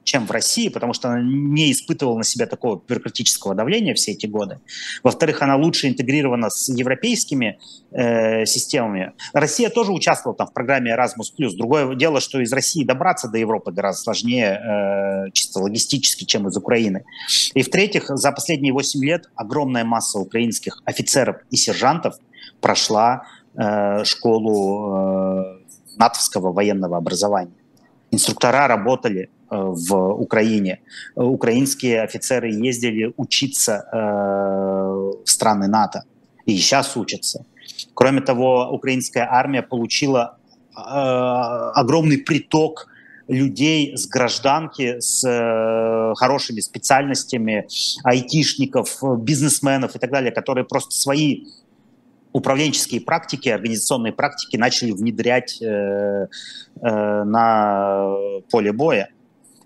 чем в России, потому что она не испытывала на себя такого бюрократического давления все эти годы. Во-вторых, она лучше интегрирована с европейскими э, системами. Россия тоже участвовала там в программе Erasmus+. Другое дело, что из России добраться до Европы гораздо сложнее э, чисто логистически, чем из Украины. И в-третьих, за последние 8 лет огромная масса украинских офицеров и сержантов прошла э, школу э, натовского военного образования. Инструктора работали в Украине. Украинские офицеры ездили учиться э, в страны НАТО и сейчас учатся. Кроме того, украинская армия получила э, огромный приток людей с гражданки, с хорошими специальностями, айтишников, бизнесменов и так далее, которые просто свои управленческие практики, организационные практики начали внедрять э, э, на поле боя.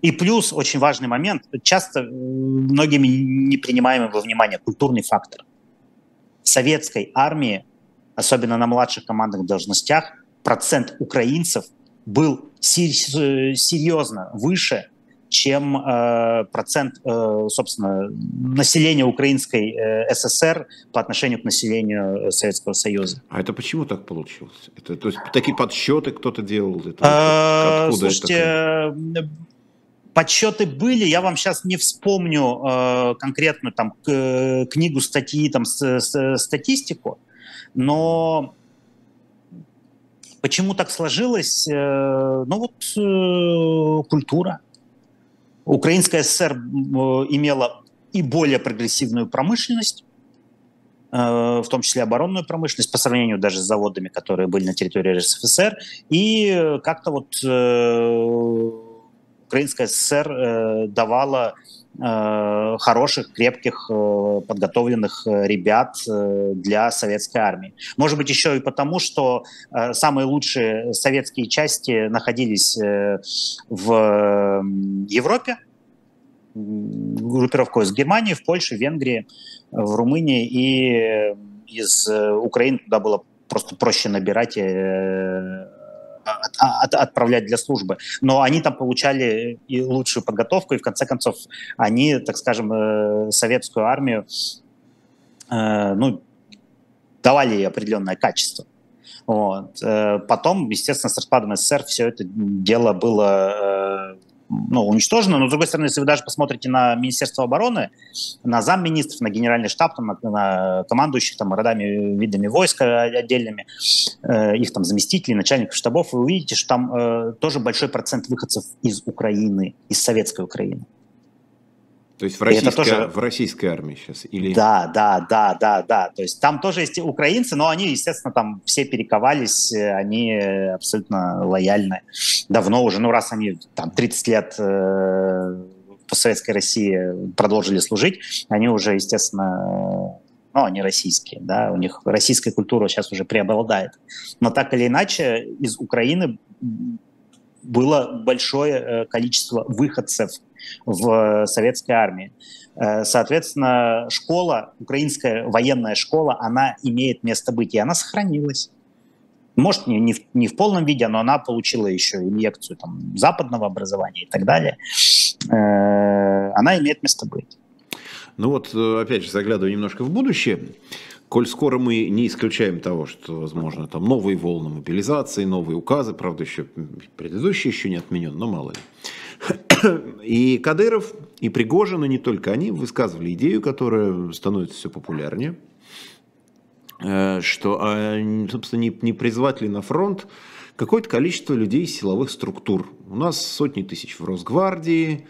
И плюс, очень важный момент, часто многими не принимаемый во внимание культурный фактор. В советской армии, особенно на младших командных должностях, процент украинцев был серьезно выше, чем э, процент, э, собственно, населения Украинской э, ССР по отношению к населению Советского Союза. А это почему так получилось? Это, то есть такие подсчеты кто-то делал? Это, а, слушайте, это? Подсчеты были, я вам сейчас не вспомню э, конкретную там к, книгу, статьи, там с, с, статистику, но почему так сложилось? Э, ну вот э, культура. Украинская ССР э, имела и более прогрессивную промышленность, э, в том числе оборонную промышленность, по сравнению даже с заводами, которые были на территории РСФСР, и как-то вот э, Украинская ССР э, давала э, хороших, крепких, э, подготовленных ребят для советской армии. Может быть, еще и потому, что самые лучшие советские части находились в Европе, группировка из Германии, в Польше, в Венгрии, в Румынии, и из Украины туда было просто проще набирать от, от, отправлять для службы. Но они там получали и лучшую подготовку, и в конце концов они, так скажем, э, советскую армию, э, ну, давали ей определенное качество. Вот. Э, потом, естественно, с распадом СССР все это дело было ну, уничтожено. Но, с другой стороны, если вы даже посмотрите на Министерство обороны, на замминистров, на генеральный штаб, там, на, на командующих там, родами, видами войска отдельными, э, их там заместителей, начальников штабов, вы увидите, что там э, тоже большой процент выходцев из Украины, из советской Украины. То есть в российской, тоже... в российской армии сейчас? Или... Да, да, да, да, да. То есть там тоже есть украинцы, но они, естественно, там все перековались, э, они абсолютно лояльны. Давно уже, ну раз они там 30 лет э, постсоветской России продолжили служить, они уже, естественно, ну, они российские, да, у них российская культура сейчас уже преобладает. Но так или иначе, из Украины было большое э, количество выходцев в советской армии. Э, соответственно, школа, украинская военная школа, она имеет место быть, и она сохранилась. Может, не, не, в, не в полном виде, но она получила еще инъекцию там, западного образования и так далее. Э, она имеет место быть. Ну вот, э, опять же, заглядывая немножко в будущее, коль скоро мы не исключаем того, что, возможно, там новые волны мобилизации, новые указы, правда, еще предыдущий еще не отменен, но мало ли. И Кадыров, и Пригожин, и не только они, высказывали идею, которая становится все популярнее, э, что, а, собственно, не, не призвать ли на фронт какое-то количество людей из силовых структур. У нас сотни тысяч в Росгвардии,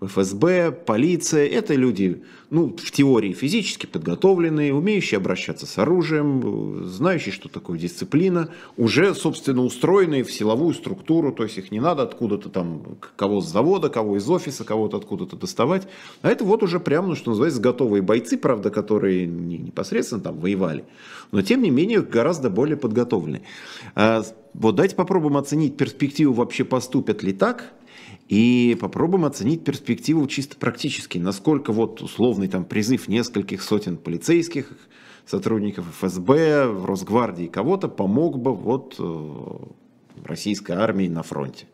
ФСБ, полиция. Это люди, ну, в теории физически подготовленные, умеющие обращаться с оружием, знающие, что такое дисциплина, уже, собственно, устроенные в силовую структуру, то есть их не надо откуда-то там, кого с завода, кого из офиса, кого-то откуда-то доставать. А это вот уже прямо, ну, что называется, готовые бойцы, правда, которые не непосредственно там воевали, но тем не менее гораздо более подготовленные. А, вот давайте попробуем оценить перспективу, вообще поступят ли так, и попробуем оценить перспективу чисто практически, насколько вот условный там призыв нескольких сотен полицейских, сотрудников ФСБ, Росгвардии кого-то помог бы вот э, российской армии на фронте.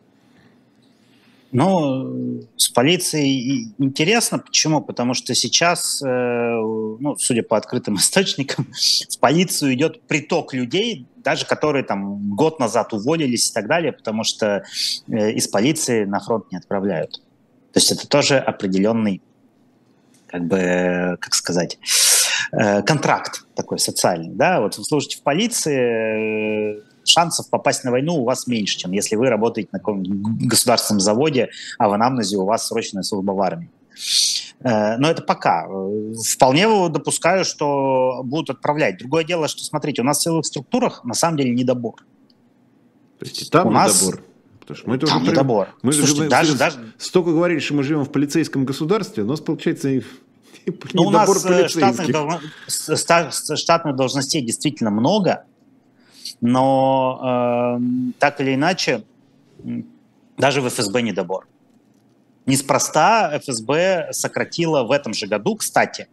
Ну, с полицией интересно. Почему? Потому что сейчас, э, ну, судя по открытым источникам, в полицию идет приток людей, даже которые там год назад уволились и так далее, потому что э, из полиции на фронт не отправляют. То есть это тоже определенный, как бы, как сказать, контракт такой социальный. Да? Вот вы служите в полиции, шансов попасть на войну у вас меньше, чем если вы работаете на каком-нибудь государственном заводе, а в анамнезе у вас срочная служба в армии. Э, но это пока. Вполне допускаю, что будут отправлять. Другое дело, что, смотрите, у нас в силовых структурах на самом деле недобор. То есть и там у недобор? Нас... Потому что мы там тоже недобор. Мы Слушайте, мы, даже, даже... столько говорили, что мы живем в полицейском государстве, у нас получается и ну, у нас э, штатных, штатных должностей действительно много, но э, так или иначе, даже в ФСБ недобор. Неспроста ФСБ сократила в этом же году, кстати,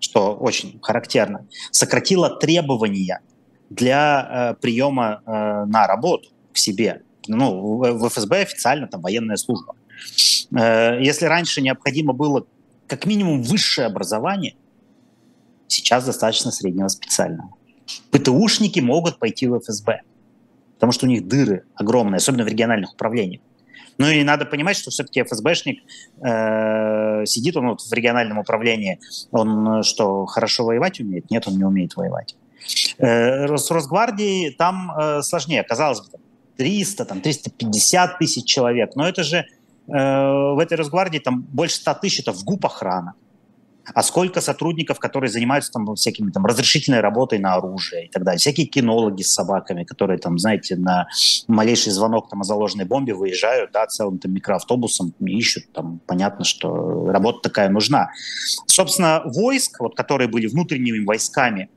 что очень характерно, сократила требования для э, приема э, на работу к себе. Ну, в ФСБ официально там военная служба. Э, если раньше необходимо было как минимум высшее образование, сейчас достаточно среднего специального. ПТУшники могут пойти в ФСБ, потому что у них дыры огромные, особенно в региональных управлениях. Ну и надо понимать, что все-таки ФСБшник э, сидит он вот в региональном управлении, он что, хорошо воевать умеет? Нет, он не умеет воевать. Э, с Росгвардией там э, сложнее, казалось бы, 300, там, 350 тысяч человек, но это же э, в этой Росгвардии там больше 100 тысяч, это в ГУП охрана а сколько сотрудников, которые занимаются там всякими там разрешительной работой на оружие и так далее, всякие кинологи с собаками, которые там, знаете, на малейший звонок там о заложенной бомбе выезжают, да, целым там микроавтобусом ищут, там понятно, что работа такая нужна. Собственно, войск, вот, которые были внутренними войсками,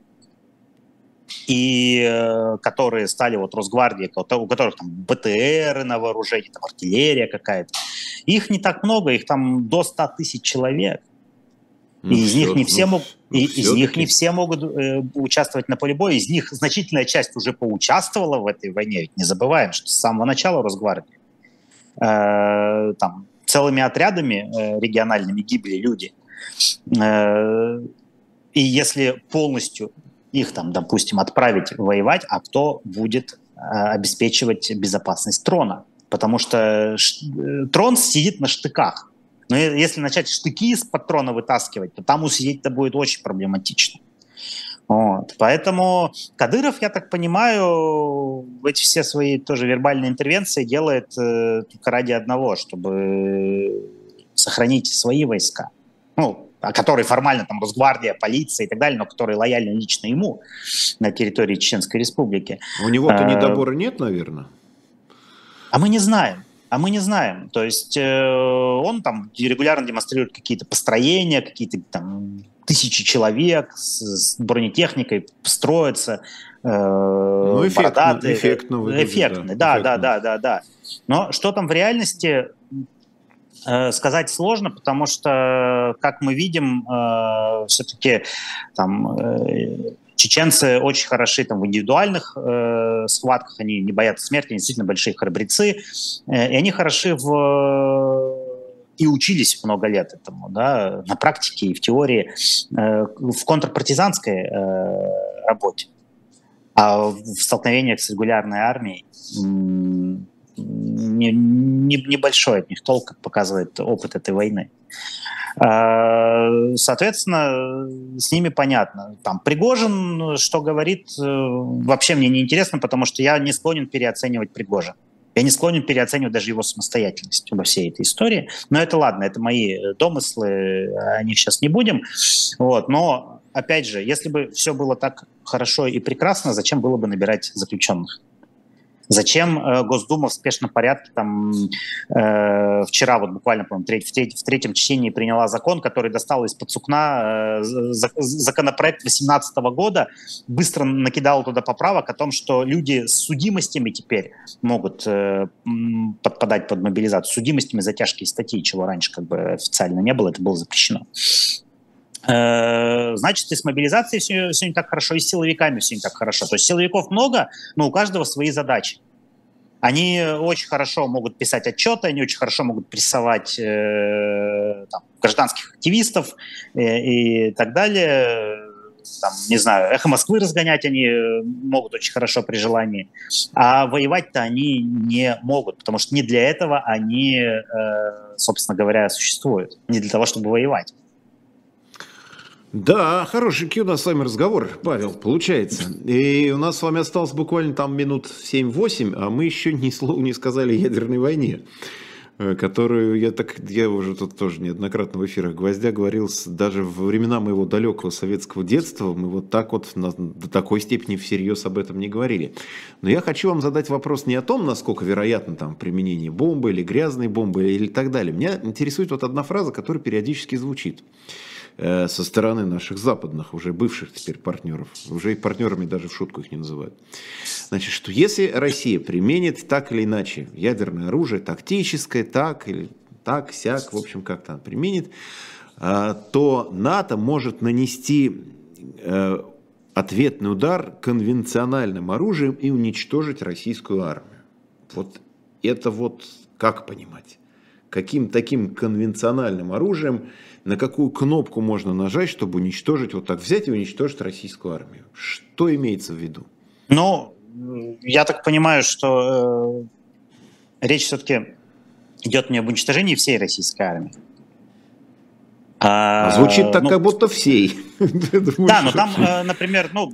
и э, которые стали вот Росгвардией, у которых там БТРы на вооружении, там артиллерия какая-то, их не так много, их там до 100 тысяч человек. Ну, и из них не все ну, могут, ну, из них не все могут э, участвовать на поле боя. Из них значительная часть уже поучаствовала в этой войне. Ведь не забываем, что с самого начала Росгвардии э, там целыми отрядами э, региональными гибли люди. Э, и если полностью их там, допустим, отправить воевать, а кто будет э, обеспечивать безопасность трона? Потому что ш, э, трон сидит на штыках. Но если начать штыки из патрона вытаскивать, то там усидеть-то будет очень проблематично. Вот. Поэтому Кадыров, я так понимаю, эти все свои тоже вербальные интервенции делает э, только ради одного, чтобы сохранить свои войска. Ну, которые формально там Росгвардия, полиция и так далее, но которые лояльны лично ему на территории Чеченской Республики. У него-то а, недобора нет, наверное? А мы не знаем а мы не знаем. То есть э, он там регулярно демонстрирует какие-то построения, какие-то там тысячи человек с, с бронетехникой строятся. Э, ну, эффектно, эффектно выглядит, эффектно, да, да, да, да, да, да. Но что там в реальности, Э, сказать сложно, потому что, как мы видим, э, все-таки там э, чеченцы очень хороши там в индивидуальных э, схватках, они не боятся смерти, они действительно большие храбрецы, э, и они хороши в и учились много лет этому, да, на практике и в теории, э, в контрпартизанской э, работе. А в столкновениях с регулярной армией не, не, небольшой от них толк, как показывает опыт этой войны. А, соответственно, с ними понятно. Там Пригожин, что говорит, э, вообще мне не интересно, потому что я не склонен переоценивать Пригожин. Я не склонен переоценивать даже его самостоятельность во всей этой истории. Но это ладно, это мои домыслы, о них сейчас не будем. Вот. Но, опять же, если бы все было так хорошо и прекрасно, зачем было бы набирать заключенных? Зачем э, Госдума в спешном порядке там э, вчера вот буквально, треть, в, треть, в третьем чтении приняла закон, который достал из-под сукна э, законопроект 2018 года, быстро накидал туда поправок о том, что люди с судимостями теперь могут э, подпадать под мобилизацию, судимостями за тяжкие статьи, чего раньше как бы официально не было, это было запрещено. Э, значит, и с мобилизацией все, все не так хорошо, и с силовиками все не так хорошо. То есть силовиков много, но у каждого свои задачи. Они очень хорошо могут писать отчеты, они очень хорошо могут прессовать э, там, гражданских активистов э, и так далее. Там, не знаю, эхо Москвы разгонять они могут очень хорошо при желании. А воевать-то они не могут, потому что не для этого они, э, собственно говоря, существуют. Не для того, чтобы воевать. Да, хороший у нас с вами разговор, Павел, получается. И у нас с вами осталось буквально там минут 7-8, а мы еще ни слова не сказали о ядерной войне, э, которую я так, я уже тут тоже неоднократно в эфирах Гвоздя говорил, даже во времена моего далекого советского детства мы вот так вот на, до такой степени всерьез об этом не говорили. Но я хочу вам задать вопрос не о том, насколько вероятно там применение бомбы или грязной бомбы или так далее. Меня интересует вот одна фраза, которая периодически звучит. Э, со стороны наших западных, уже бывших теперь партнеров, уже и партнерами даже в шутку их не называют. Значит, что если Россия применит так или иначе ядерное оружие, тактическое, так или так, сяк, в общем, как там применит, э, то НАТО может нанести э, ответный удар конвенциональным оружием и уничтожить российскую армию. Вот это вот как понимать? Каким таким конвенциональным оружием на какую кнопку можно нажать, чтобы уничтожить, вот так взять и уничтожить российскую армию? Что имеется в виду? Ну, я так понимаю, что э, речь все-таки идет не об уничтожении всей российской армии. А, Звучит так, ну, как будто всей. Да, но там, э, например, ну,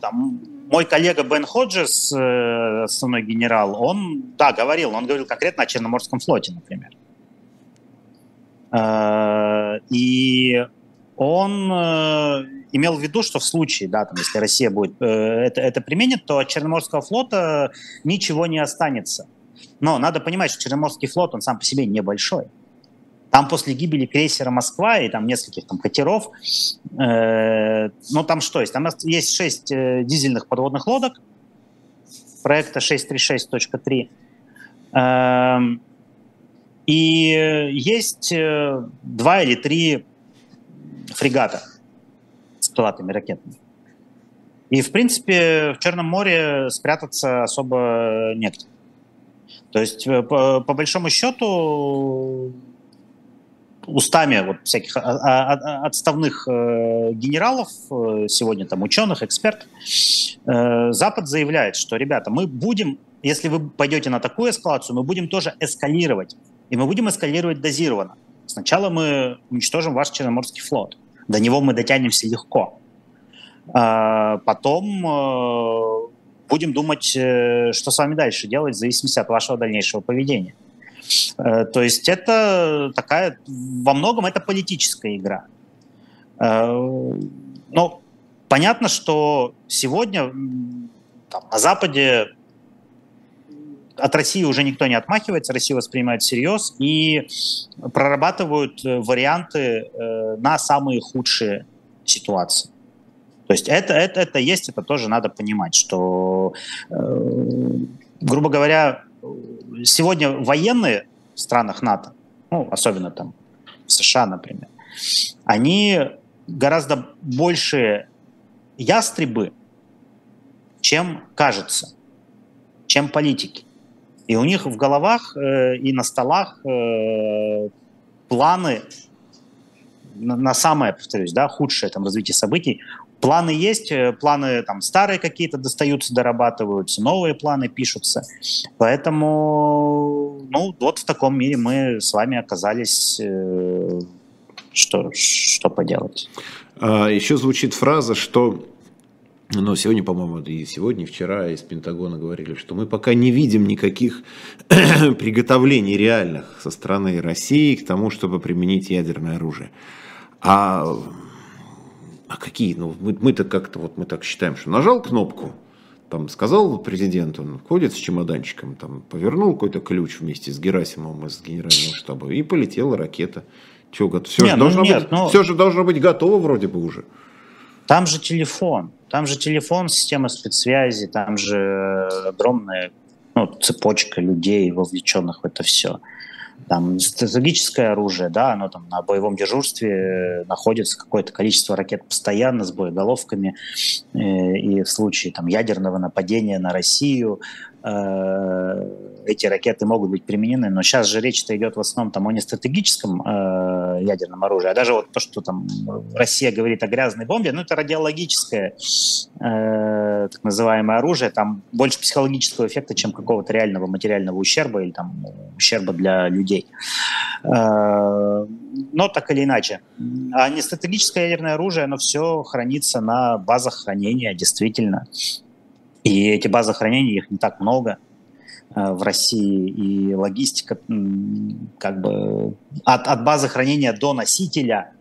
там, мой коллега Бен Ходжес, э, основной генерал, он, да, говорил, он говорил конкретно о Черноморском флоте, например. Э, и он э, имел в виду, что в случае, да, там, если Россия будет э, это, это применит, то от Черноморского флота ничего не останется. Но надо понимать, что Черноморский флот, он сам по себе небольшой. Там после гибели крейсера «Москва» и там нескольких там катеров, э, ну там что есть? Там есть шесть э, дизельных подводных лодок проекта 636.3. Э, и есть э, два или три фрегата с крылатыми ракетами. И, в принципе, в Черном море спрятаться особо нет. То есть, э, по, по большому счету, устами вот всяких а, а, а, отставных э, генералов, сегодня там ученых, экспертов, Запад заявляет, что, ребята, мы будем, если вы пойдете на такую эскалацию, мы будем тоже эскалировать и мы будем эскалировать дозированно. Сначала мы уничтожим ваш Черноморский флот. До него мы дотянемся легко. А потом э, будем думать, э, что с вами дальше делать, в зависимости от вашего дальнейшего поведения. Э, то есть это такая, во многом это политическая игра. Но понятно, что сегодня там, на Западе от России уже никто не отмахивается, Россия воспринимает всерьез и прорабатывают э, варианты э, на самые худшие ситуации. То есть это, это, это есть, это тоже надо понимать, что, э, грубо говоря, сегодня военные в странах НАТО ну, особенно там в США, например, они гораздо больше ястребы, чем кажется, чем политики. И у них в головах э, и на столах э, планы на, на самое, повторюсь, да, худшее там развитие событий. Планы есть, э, планы там старые какие-то достаются, дорабатываются, новые планы пишутся. Поэтому, ну, вот в таком мире мы с вами оказались. Э, что, что поделать? А, еще звучит фраза, что но сегодня, по-моему, и сегодня, и вчера из Пентагона говорили, что мы пока не видим никаких приготовлений реальных со стороны России к тому, чтобы применить ядерное оружие. А, а какие? Ну, мы, мы-то как-то вот мы так считаем, что нажал кнопку, там сказал президент, он ходит с чемоданчиком, там повернул какой-то ключ вместе с Герасимовым из генерального штаба, и полетела ракета. Че, все, не, же ну, должно нет, быть, ну... все же должно быть готово вроде бы уже. Там же телефон. Там же телефон, система спецсвязи, там же огромная ну, цепочка людей, вовлеченных в это все. Там стратегическое оружие, да, оно там на боевом дежурстве находится какое-то количество ракет постоянно с боеголовками, э, и в случае там ядерного нападения на Россию э, эти ракеты могут быть применены, но сейчас же речь-то идет в основном там о нестратегическом э, ядерном оружии, а даже вот то, что там Россия говорит о грязной бомбе, ну это радиологическое э, так называемое оружие, там больше психологического эффекта, чем какого-то реального материального ущерба или там ущерба для людей. Э, но так или иначе. А нестратегическое ядерное оружие, оно все хранится на базах хранения, действительно. И эти базы хранения, их не так много. Э, в России, и логистика как бы от, от базы хранения до носителя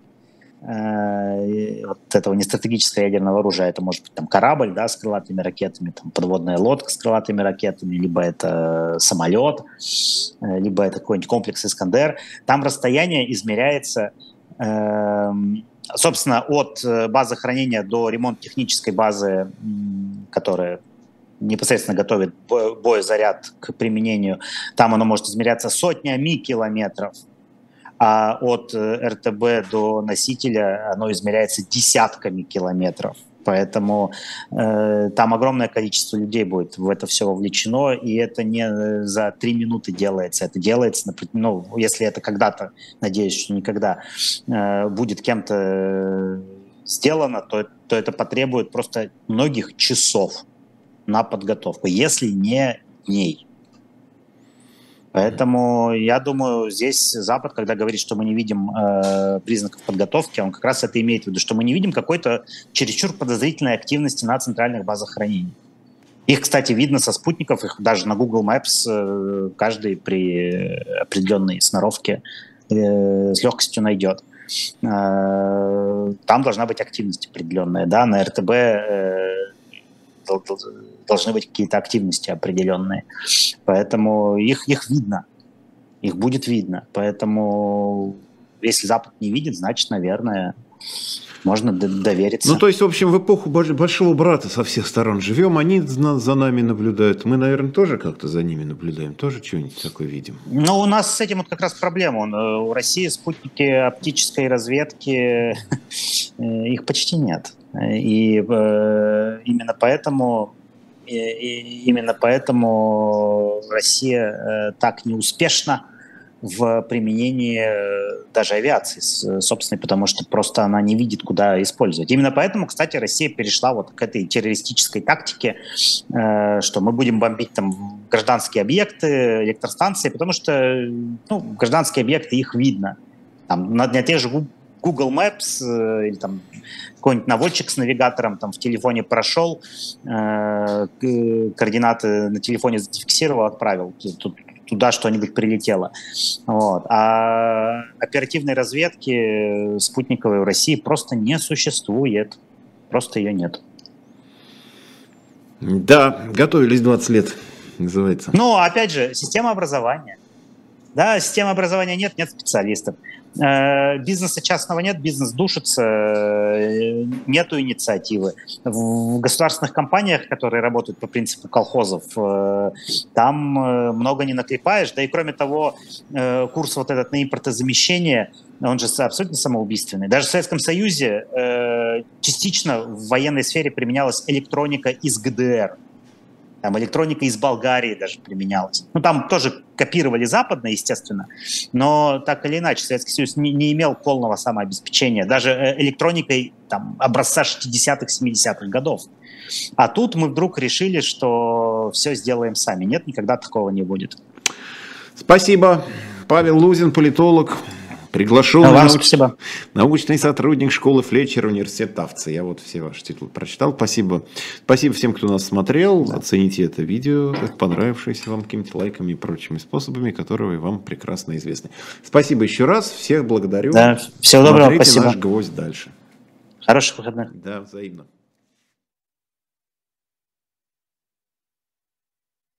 э, вот этого нестратегического ядерного оружия, это может быть там корабль, да, с крылатыми ракетами, там подводная лодка с крылатыми ракетами, либо это самолет, э, либо это какой-нибудь комплекс Искандер. Там расстояние измеряется, э, собственно, от базы хранения до ремонт технической базы, которая непосредственно готовит боезаряд к применению, там оно может измеряться сотнями километров, а от э, РТБ до носителя оно измеряется десятками километров. Поэтому э, там огромное количество людей будет в это все вовлечено, и это не за три минуты делается. Это делается, ну, если это когда-то, надеюсь, что никогда, э, будет кем-то сделано, то, то это потребует просто многих часов на подготовку, если не дней. Поэтому я думаю, здесь Запад, когда говорит, что мы не видим э, признаков подготовки, он как раз это имеет в виду, что мы не видим какой-то чересчур подозрительной активности на центральных базах хранения. Их, кстати, видно со спутников, их даже на Google Maps э, каждый при определенной сноровке э, с легкостью найдет. Э, там должна быть активность определенная, да, на РТБ э, должны быть какие-то активности определенные. Поэтому их, их видно, их будет видно. Поэтому если Запад не видит, значит, наверное, можно довериться. Ну, то есть, в общем, в эпоху большого брата со всех сторон живем, они за нами наблюдают. Мы, наверное, тоже как-то за ними наблюдаем, тоже что-нибудь такое видим. Ну, у нас с этим вот как раз проблема. Э, у России спутники оптической разведки, э, их почти нет. И э, именно поэтому и именно поэтому Россия э, так неуспешна в применении э, даже авиации собственной, потому что просто она не видит, куда использовать. Именно поэтому, кстати, Россия перешла вот к этой террористической тактике, что мы будем бомбить там гражданские объекты, электростанции, потому что ну, гражданские объекты, их видно. Там, на, на тех же Google Maps э, или там какой-нибудь наводчик с навигатором там в телефоне прошел, э, координаты на телефоне зафиксировал, отправил. Тут туда что-нибудь прилетело. Вот. А оперативной разведки спутниковой в России просто не существует. Просто ее нет. Да, готовились 20 лет, называется. Ну, опять же, система образования. Да, системы образования нет, нет специалистов. Э, бизнеса частного нет, бизнес душится, э, нету инициативы. В государственных компаниях, которые работают по принципу колхозов, э, там много не наклепаешь. Да и кроме того, курс вот этот на импортозамещение, он же абсолютно самоубийственный. Даже в Советском Союзе частично в военной сфере применялась электроника из ГДР. Там электроника из Болгарии даже применялась. Ну, там тоже копировали западное, естественно, но так или иначе Советский Союз не, не имел полного самообеспечения, даже э, электроникой там, образца 60-х, 70-х годов. А тут мы вдруг решили, что все сделаем сами. Нет, никогда такого не будет. Спасибо. Павел Лузин, политолог, Приглашенный вам науч... спасибо. научный сотрудник школы Флетчера, университет Тавца. Я вот все ваши титулы прочитал. Спасибо. Спасибо всем, кто нас смотрел. Да. Оцените это видео, понравившееся вам какими-то лайками и прочими способами, которые вам прекрасно известны. Спасибо еще раз. Всех благодарю. Да. Всего доброго. Смотрите спасибо. наш гвоздь дальше. Хороших выходных. Да, взаимно.